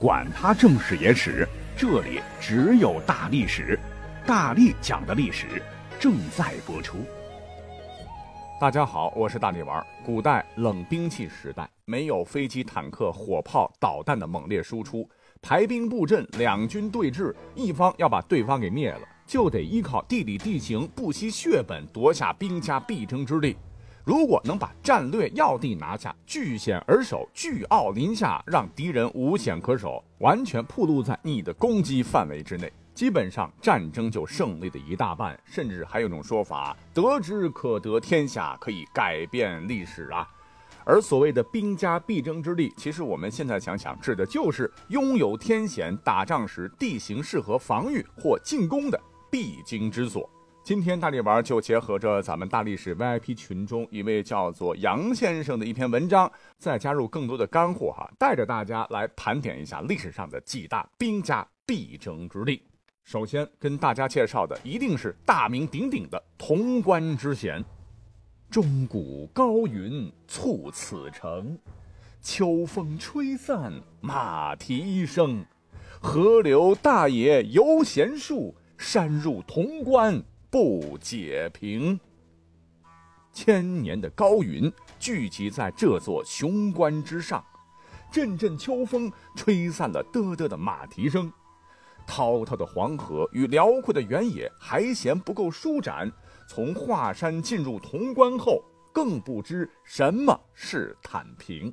管他正史野史，这里只有大历史，大力讲的历史正在播出。大家好，我是大力丸。古代冷兵器时代，没有飞机、坦克、火炮、导弹的猛烈输出，排兵布阵，两军对峙，一方要把对方给灭了，就得依靠地理地形，不惜血本夺下兵家必争之地。如果能把战略要地拿下，据险而守，据傲临下，让敌人无险可守，完全暴露在你的攻击范围之内。基本上战争就胜利的一大半，甚至还有种说法：得之可得天下，可以改变历史啊。而所谓的兵家必争之地，其实我们现在想想，指的就是拥有天险、打仗时地形适合防御或进攻的必经之所。今天大力丸就结合着咱们大历史 VIP 群中一位叫做杨先生的一篇文章，再加入更多的干货哈，带着大家来盘点一下历史上的几大兵家必争之地。首先跟大家介绍的一定是大名鼎鼎的潼关之险。钟鼓高云促此城，秋风吹散马蹄声。河流大野犹嫌数，山入潼关不解平。千年的高云聚集在这座雄关之上，阵阵秋风吹散了嘚嘚的马蹄声。滔滔的黄河与辽阔的原野还嫌不够舒展，从华山进入潼关后，更不知什么是坦平。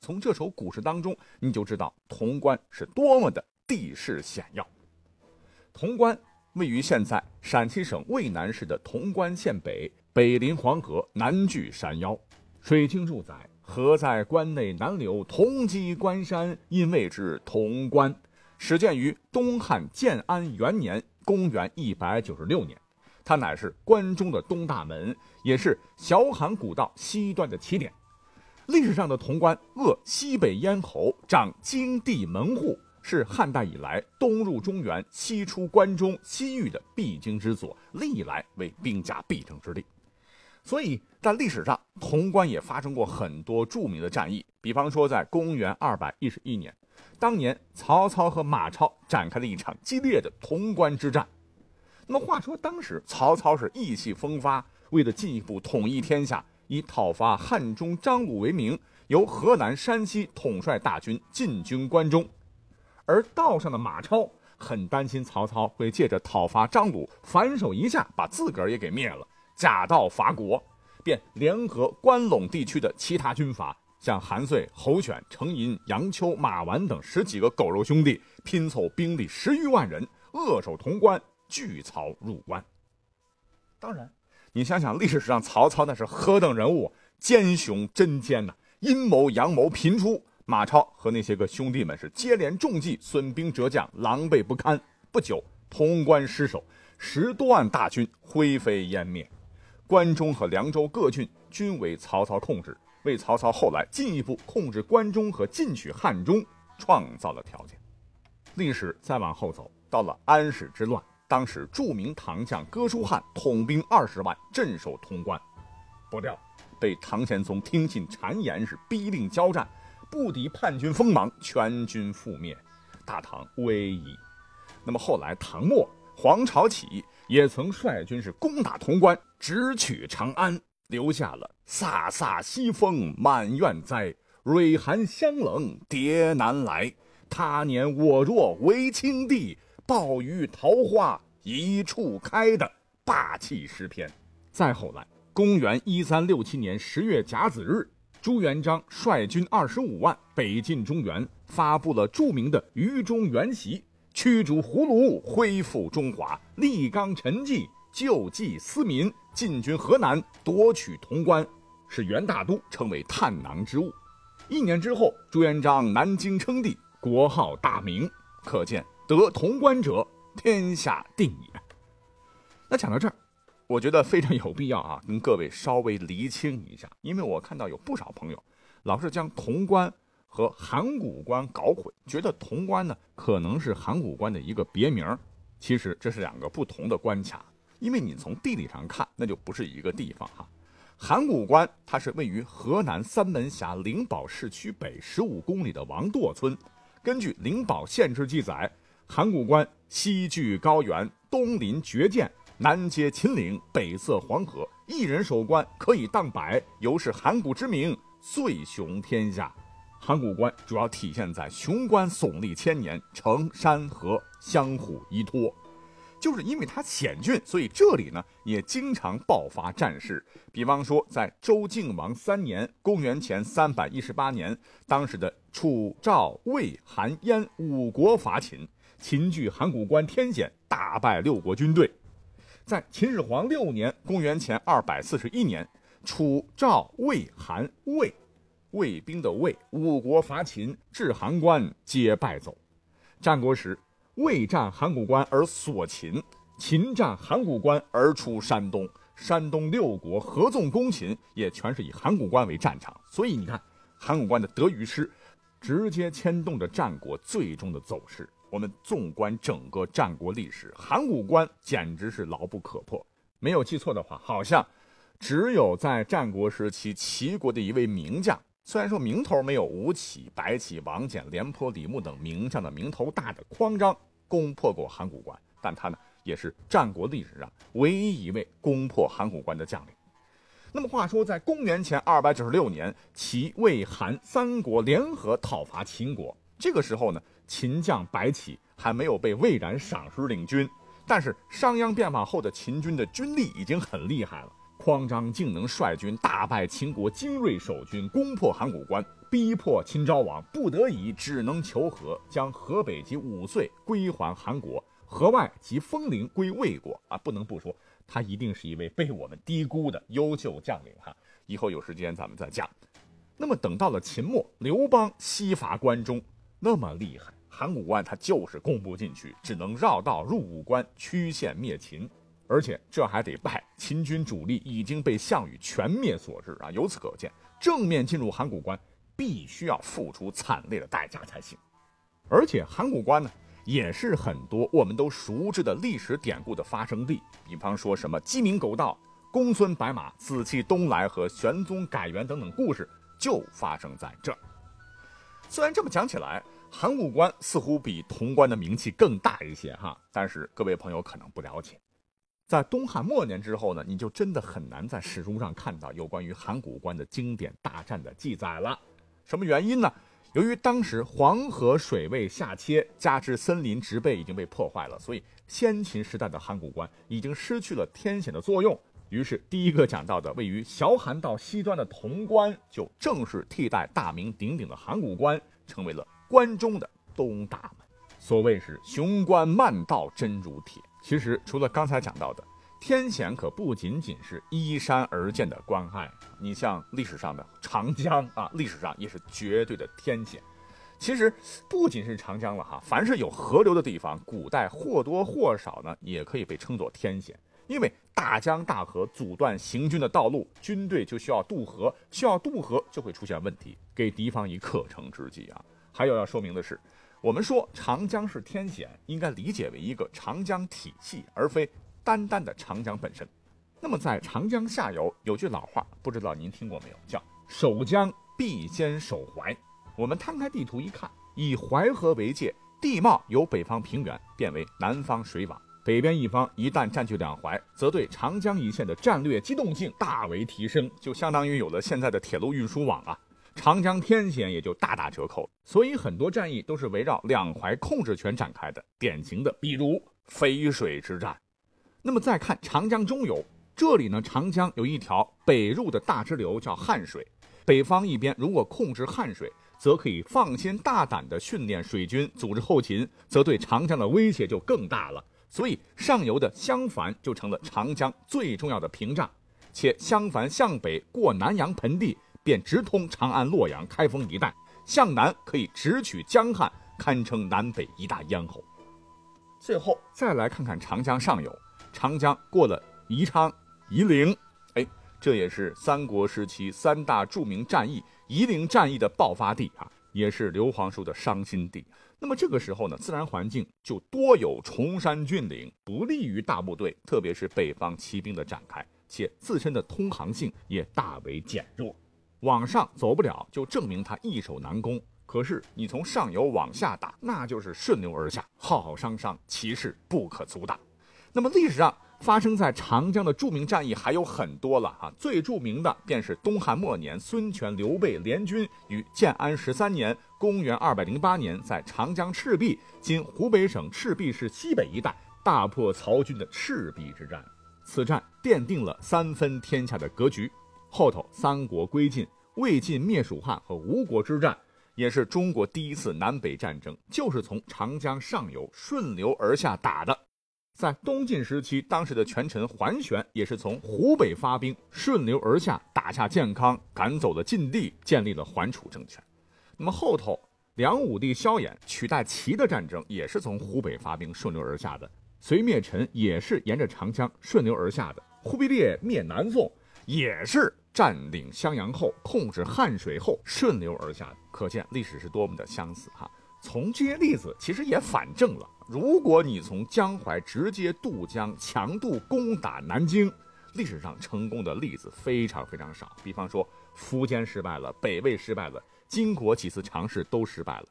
从这首古诗当中，你就知道潼关是多么的地势险要。潼关位于现在陕西省渭南市的潼关县北，北临黄河，南距山腰。水经注载：“河在关内南流，同击关山，因谓之潼关。”始建于东汉建安元年（公元一百九十六年），它乃是关中的东大门，也是小函古道西端的起点。历史上的潼关扼西北咽喉，掌京地门户，是汉代以来东入中原、西出关中、西域的必经之所，历来为兵家必争之地。所以在历史上，潼关也发生过很多著名的战役，比方说在公元二百一十一年。当年曹操和马超展开了一场激烈的潼关之战。那么话说，当时曹操是意气风发，为了进一步统一天下，以讨伐汉中张鲁为名，由河南、山西统帅大军进军关中。而道上的马超很担心曹操会借着讨伐张鲁，反手一下把自个儿也给灭了，假道伐国，便联合关陇地区的其他军阀。像韩遂、侯选、程银、杨秋、马玩等十几个狗肉兄弟拼凑兵力十余万人，扼守潼关，拒曹入关。当然，你想想历史上曹操那是何等人物，奸雄真奸呐，阴谋阳谋频出。马超和那些个兄弟们是接连中计，损兵折将，狼狈不堪。不久，潼关失守，十多万大军灰飞烟灭，关中和凉州各郡均为曹操控制。为曹操后来进一步控制关中和进取汉中创造了条件。历史再往后走，到了安史之乱，当时著名唐将哥舒翰统兵二十万镇守潼关，不料被唐玄宗听信谗言，是逼令交战，不敌叛军锋芒，全军覆灭，大唐危矣。那么后来唐末黄巢起义也曾率军是攻打潼关，直取长安。留下了飒飒西风满院栽，蕊寒香冷蝶难来。他年我若为青帝，暴雨桃花一处开的霸气诗篇。再后来，公元一三六七年十月甲子日，朱元璋率军二十五万北进中原，发布了著名的《于中原檄》，驱逐胡虏，恢复中华，立纲陈纪。救济思民，进军河南，夺取潼关，使元大都成为探囊之物。一年之后，朱元璋南京称帝，国号大明。可见得潼关者，天下定也。那讲到这儿，我觉得非常有必要啊，跟各位稍微厘清一下，因为我看到有不少朋友老是将潼关和函谷关搞混，觉得潼关呢可能是函谷关的一个别名，其实这是两个不同的关卡。因为你从地理上看，那就不是一个地方哈。函谷关它是位于河南三门峡灵宝市区北十五公里的王垛村，根据灵宝县志记载，函谷关西距高原，东临绝涧，南接秦岭，北塞黄河，一人守关可以荡百，由是函谷之名最雄天下。函谷关主要体现在雄关耸立千年，城山河相互依托。就是因为它险峻，所以这里呢也经常爆发战事。比方说，在周敬王三年（公元前三百一十八年），当时的楚、赵、魏、韩、燕五国伐秦，秦据函谷关天险，大败六国军队。在秦始皇六年（公元前二百四十一年），楚、赵、魏、韩、魏魏兵的魏五国伐秦，至函关皆败走。战国时。魏战函谷关而锁秦，秦战函谷关而出山东，山东六国合纵攻秦，也全是以函谷关为战场。所以你看，函谷关的得与失，直接牵动着战国最终的走势。我们纵观整个战国历史，函谷关简直是牢不可破。没有记错的话，好像只有在战国时期，齐国的一位名将，虽然说名头没有吴起、白起、王翦、廉颇、李牧等名将的名头大的匡章。攻破过函谷关，但他呢也是战国历史上唯一一位攻破函谷关的将领。那么话说，在公元前二百九十六年，齐、魏、韩三国联合讨伐秦国。这个时候呢，秦将白起还没有被魏冉赏识领军，但是商鞅变法后的秦军的军力已经很厉害了。匡章竟能率军大败秦国精锐守军，攻破函谷关。逼迫秦昭王不得已只能求和，将河北及五岁归还韩国，河外及丰陵归魏国。啊，不能不说，他一定是一位被我们低估的优秀将领哈。以后有时间咱们再讲。那么等到了秦末，刘邦西伐关中，那么厉害，函谷关他就是攻不进去，只能绕道入武关，曲线灭秦。而且这还得拜秦军主力已经被项羽全灭所致啊。由此可见，正面进入函谷关。必须要付出惨烈的代价才行，而且函谷关呢，也是很多我们都熟知的历史典故的发生地。比方说什么鸡鸣狗盗、公孙白马、紫气东来和玄宗改元等等故事，就发生在这儿。虽然这么讲起来，函谷关似乎比潼关的名气更大一些哈，但是各位朋友可能不了解，在东汉末年之后呢，你就真的很难在史书上看到有关于函谷关的经典大战的记载了。什么原因呢？由于当时黄河水位下切，加之森林植被已经被破坏了，所以先秦时代的函谷关已经失去了天险的作用。于是，第一个讲到的位于小函道西端的潼关，就正式替代大名鼎鼎的函谷关，成为了关中的东大门。所谓是雄关漫道真如铁。其实，除了刚才讲到的。天险可不仅仅是依山而建的关隘，你像历史上的长江啊，历史上也是绝对的天险。其实不仅是长江了哈，凡是有河流的地方，古代或多或少呢也可以被称作天险。因为大江大河阻断行军的道路，军队就需要渡河，需要渡河就会出现问题，给敌方以可乘之机啊。还有要说明的是，我们说长江是天险，应该理解为一个长江体系，而非。单单的长江本身，那么在长江下游有句老话，不知道您听过没有？叫“守江必先守淮”。我们摊开地图一看，以淮河为界，地貌由北方平原变为南方水网。北边一方一旦占据两淮，则对长江一线的战略机动性大为提升，就相当于有了现在的铁路运输网啊。长江天险也就大打折扣。所以很多战役都是围绕两淮控制权展开的，典型的比如淝水之战。那么再看长江中游，这里呢，长江有一条北入的大支流，叫汉水。北方一边如果控制汉水，则可以放心大胆地训练水军，组织后勤，则对长江的威胁就更大了。所以上游的襄樊就成了长江最重要的屏障。且襄樊向北过南阳盆地，便直通长安、洛阳、开封一带；向南可以直取江汉，堪称南北一大咽喉。最后再来看看长江上游。长江过了宜昌、夷陵，哎，这也是三国时期三大著名战役夷陵战役的爆发地啊，也是刘皇叔的伤心地。那么这个时候呢，自然环境就多有崇山峻岭，不利于大部队，特别是北方骑兵的展开，且自身的通航性也大为减弱，往上走不了，就证明他易守难攻。可是你从上游往下打，那就是顺流而下，浩浩汤汤，其势不可阻挡。那么历史上发生在长江的著名战役还有很多了啊，最著名的便是东汉末年孙权、刘备联军于建安十三年（公元208年）在长江赤壁（今湖北省赤壁市西北一带）大破曹军的赤壁之战。此战奠定了三分天下的格局。后头三国归晋、魏晋灭蜀汉和吴国之战。也是中国第一次南北战争，就是从长江上游顺流而下打的。在东晋时期，当时的权臣桓玄也是从湖北发兵，顺流而下打下建康，赶走了晋帝，建立了桓楚政权。那么后头梁武帝萧衍取代齐的战争，也是从湖北发兵，顺流而下的。隋灭陈也是沿着长江顺流而下的。忽必烈灭南宋也是。占领襄阳后，控制汉水后，顺流而下，可见历史是多么的相似哈。从这些例子，其实也反证了，如果你从江淮直接渡江，强渡攻打南京，历史上成功的例子非常非常少。比方说，苻坚失败了，北魏失败了，金国几次尝试都失败了。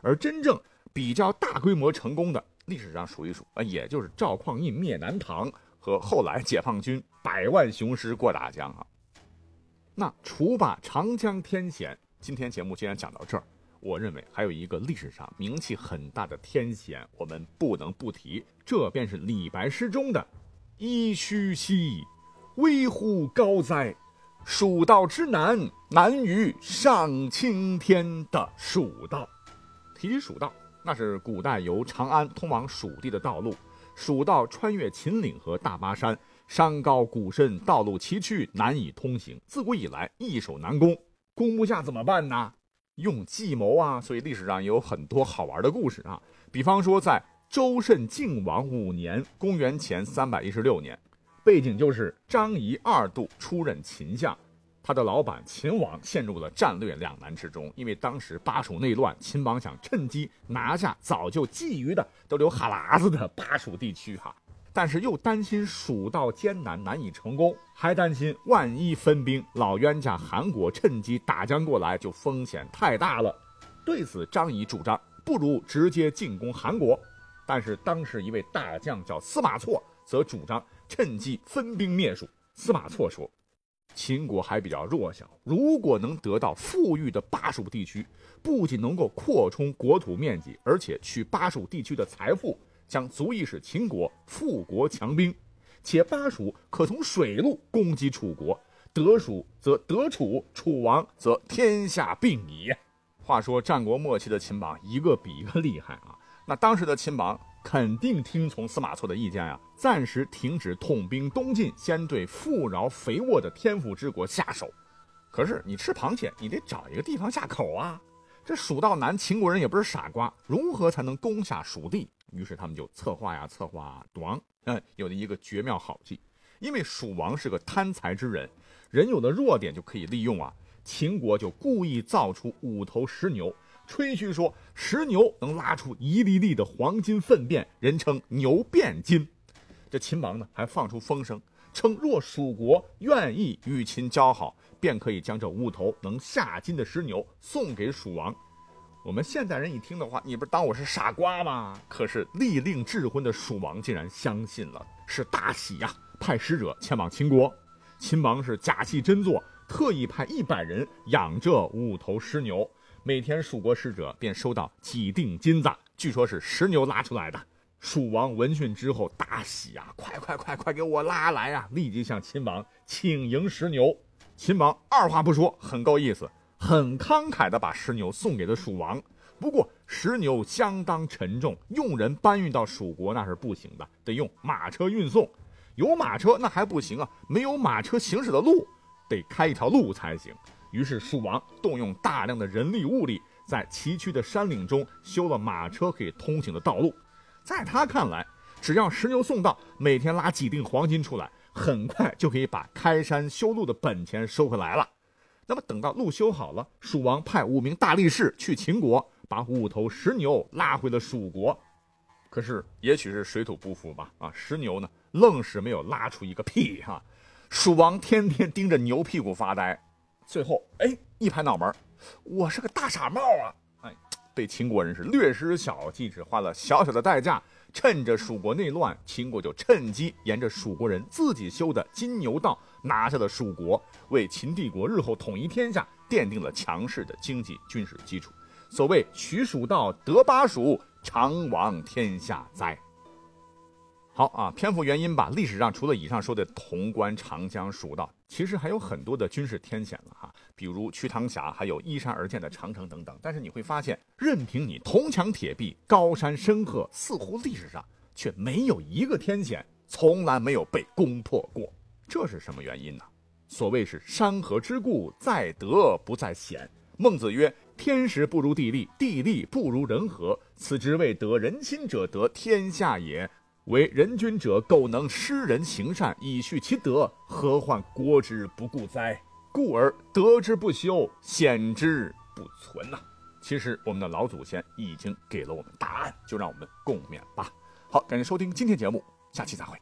而真正比较大规模成功的，历史上数一数啊，也就是赵匡胤灭南唐和后来解放军百万雄师过大江啊。那除罢长江天险，今天节目既然讲到这儿，我认为还有一个历史上名气很大的天险，我们不能不提，这便是李白诗中的“噫吁兮，危乎高哉，蜀道之难，难于上青天”的蜀道。提蜀道，那是古代由长安通往蜀地的道路，蜀道穿越秦岭和大巴山。山高谷深，道路崎岖，难以通行。自古以来，易守难攻，攻不下怎么办呢？用计谋啊！所以历史上也有很多好玩的故事啊。比方说，在周慎靖王五年（公元前三百一十六年），背景就是张仪二度出任秦相，他的老板秦王陷入了战略两难之中。因为当时巴蜀内乱，秦王想趁机拿下早就觊觎的、都流哈喇子的巴蜀地区哈。但是又担心蜀道艰难难以成功，还担心万一分兵，老冤家韩国趁机打将过来，就风险太大了。对此，张仪主张不如直接进攻韩国。但是当时一位大将叫司马错，则主张趁机分兵灭蜀。司马错说：“秦国还比较弱小，如果能得到富裕的巴蜀地区，不仅能够扩充国土面积，而且取巴蜀地区的财富。”将足以使秦国富国强兵，且巴蜀可从水路攻击楚国，得蜀则得楚，楚亡则天下并矣。话说战国末期的秦王一个比一个厉害啊！那当时的秦王肯定听从司马错的意见呀，暂时停止统兵东进，先对富饶肥沃的天府之国下手。可是你吃螃蟹，你得找一个地方下口啊！这蜀道难，秦国人也不是傻瓜，如何才能攻下蜀地？于是他们就策划呀策划，啊王嗯有了一个绝妙好计，因为蜀王是个贪财之人，人有的弱点就可以利用啊。秦国就故意造出五头石牛，吹嘘说石牛能拉出一粒粒的黄金粪便，人称牛变金。这秦王呢还放出风声，称若蜀国愿意与秦交好，便可以将这五头能下金的石牛送给蜀王。我们现代人一听的话，你不是当我是傻瓜吗？可是立令智昏的蜀王竟然相信了，是大喜呀！派使者前往秦国，秦王是假戏真做，特意派一百人养这五头石牛，每天蜀国使者便收到几锭金子，据说是石牛拉出来的。蜀王闻讯之后大喜呀，快快快快给我拉来呀！立即向秦王请迎石牛。秦王二话不说，很够意思。很慷慨地把石牛送给了蜀王，不过石牛相当沉重，用人搬运到蜀国那是不行的，得用马车运送。有马车那还不行啊，没有马车行驶的路，得开一条路才行。于是蜀王动用大量的人力物力，在崎岖的山岭中修了马车可以通行的道路。在他看来，只要石牛送到，每天拉几锭黄金出来，很快就可以把开山修路的本钱收回来了。那么等到路修好了，蜀王派五名大力士去秦国，把五头石牛拉回了蜀国。可是也许是水土不服吧，啊，石牛呢愣是没有拉出一个屁哈。蜀王天天盯着牛屁股发呆，最后哎一拍脑门，我是个大傻帽啊！对，秦国人是略施小计，只花了小小的代价，趁着蜀国内乱，秦国就趁机沿着蜀国人自己修的金牛道拿下了蜀国，为秦帝国日后统一天下奠定了强势的经济军事基础。所谓取蜀道得巴蜀，常亡天下哉。好啊，篇幅原因吧。历史上除了以上说的潼关、长江、蜀道，其实还有很多的军事天险了哈，比如瞿塘峡，还有依山而建的长城等等。但是你会发现，任凭你铜墙铁壁、高山深壑，似乎历史上却没有一个天险从来没有被攻破过。这是什么原因呢？所谓是山河之固，在德不在险。孟子曰：“天时不如地利，地利不如人和。此之谓得人心者得天下也。”为人君者，苟能施人行善，以续其德，何患国之不顾哉？故而德之不修，险之不存呐。其实我们的老祖先已经给了我们答案，就让我们共勉吧。好，感谢收听今天节目，下期再会。